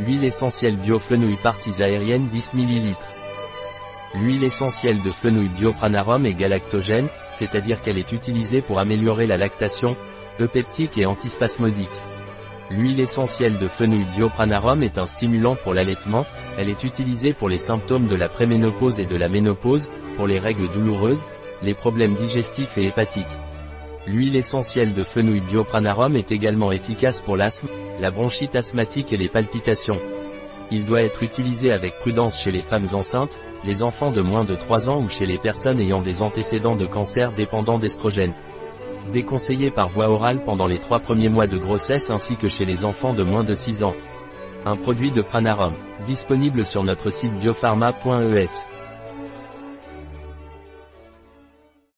Huile essentielle bio fenouil parties aériennes 10 ml. L'huile essentielle de fenouil biopranarum est galactogène, c'est-à-dire qu'elle est utilisée pour améliorer la lactation, eupeptique et antispasmodique. L'huile essentielle de fenouil biopranarum est un stimulant pour l'allaitement, elle est utilisée pour les symptômes de la préménopause et de la ménopause, pour les règles douloureuses, les problèmes digestifs et hépatiques. L'huile essentielle de fenouil biopranarum est également efficace pour l'asthme, la bronchite asthmatique et les palpitations. Il doit être utilisé avec prudence chez les femmes enceintes, les enfants de moins de 3 ans ou chez les personnes ayant des antécédents de cancer dépendant d'estrogènes. Déconseillé par voie orale pendant les 3 premiers mois de grossesse ainsi que chez les enfants de moins de 6 ans. Un produit de Pranarum, disponible sur notre site biopharma.es.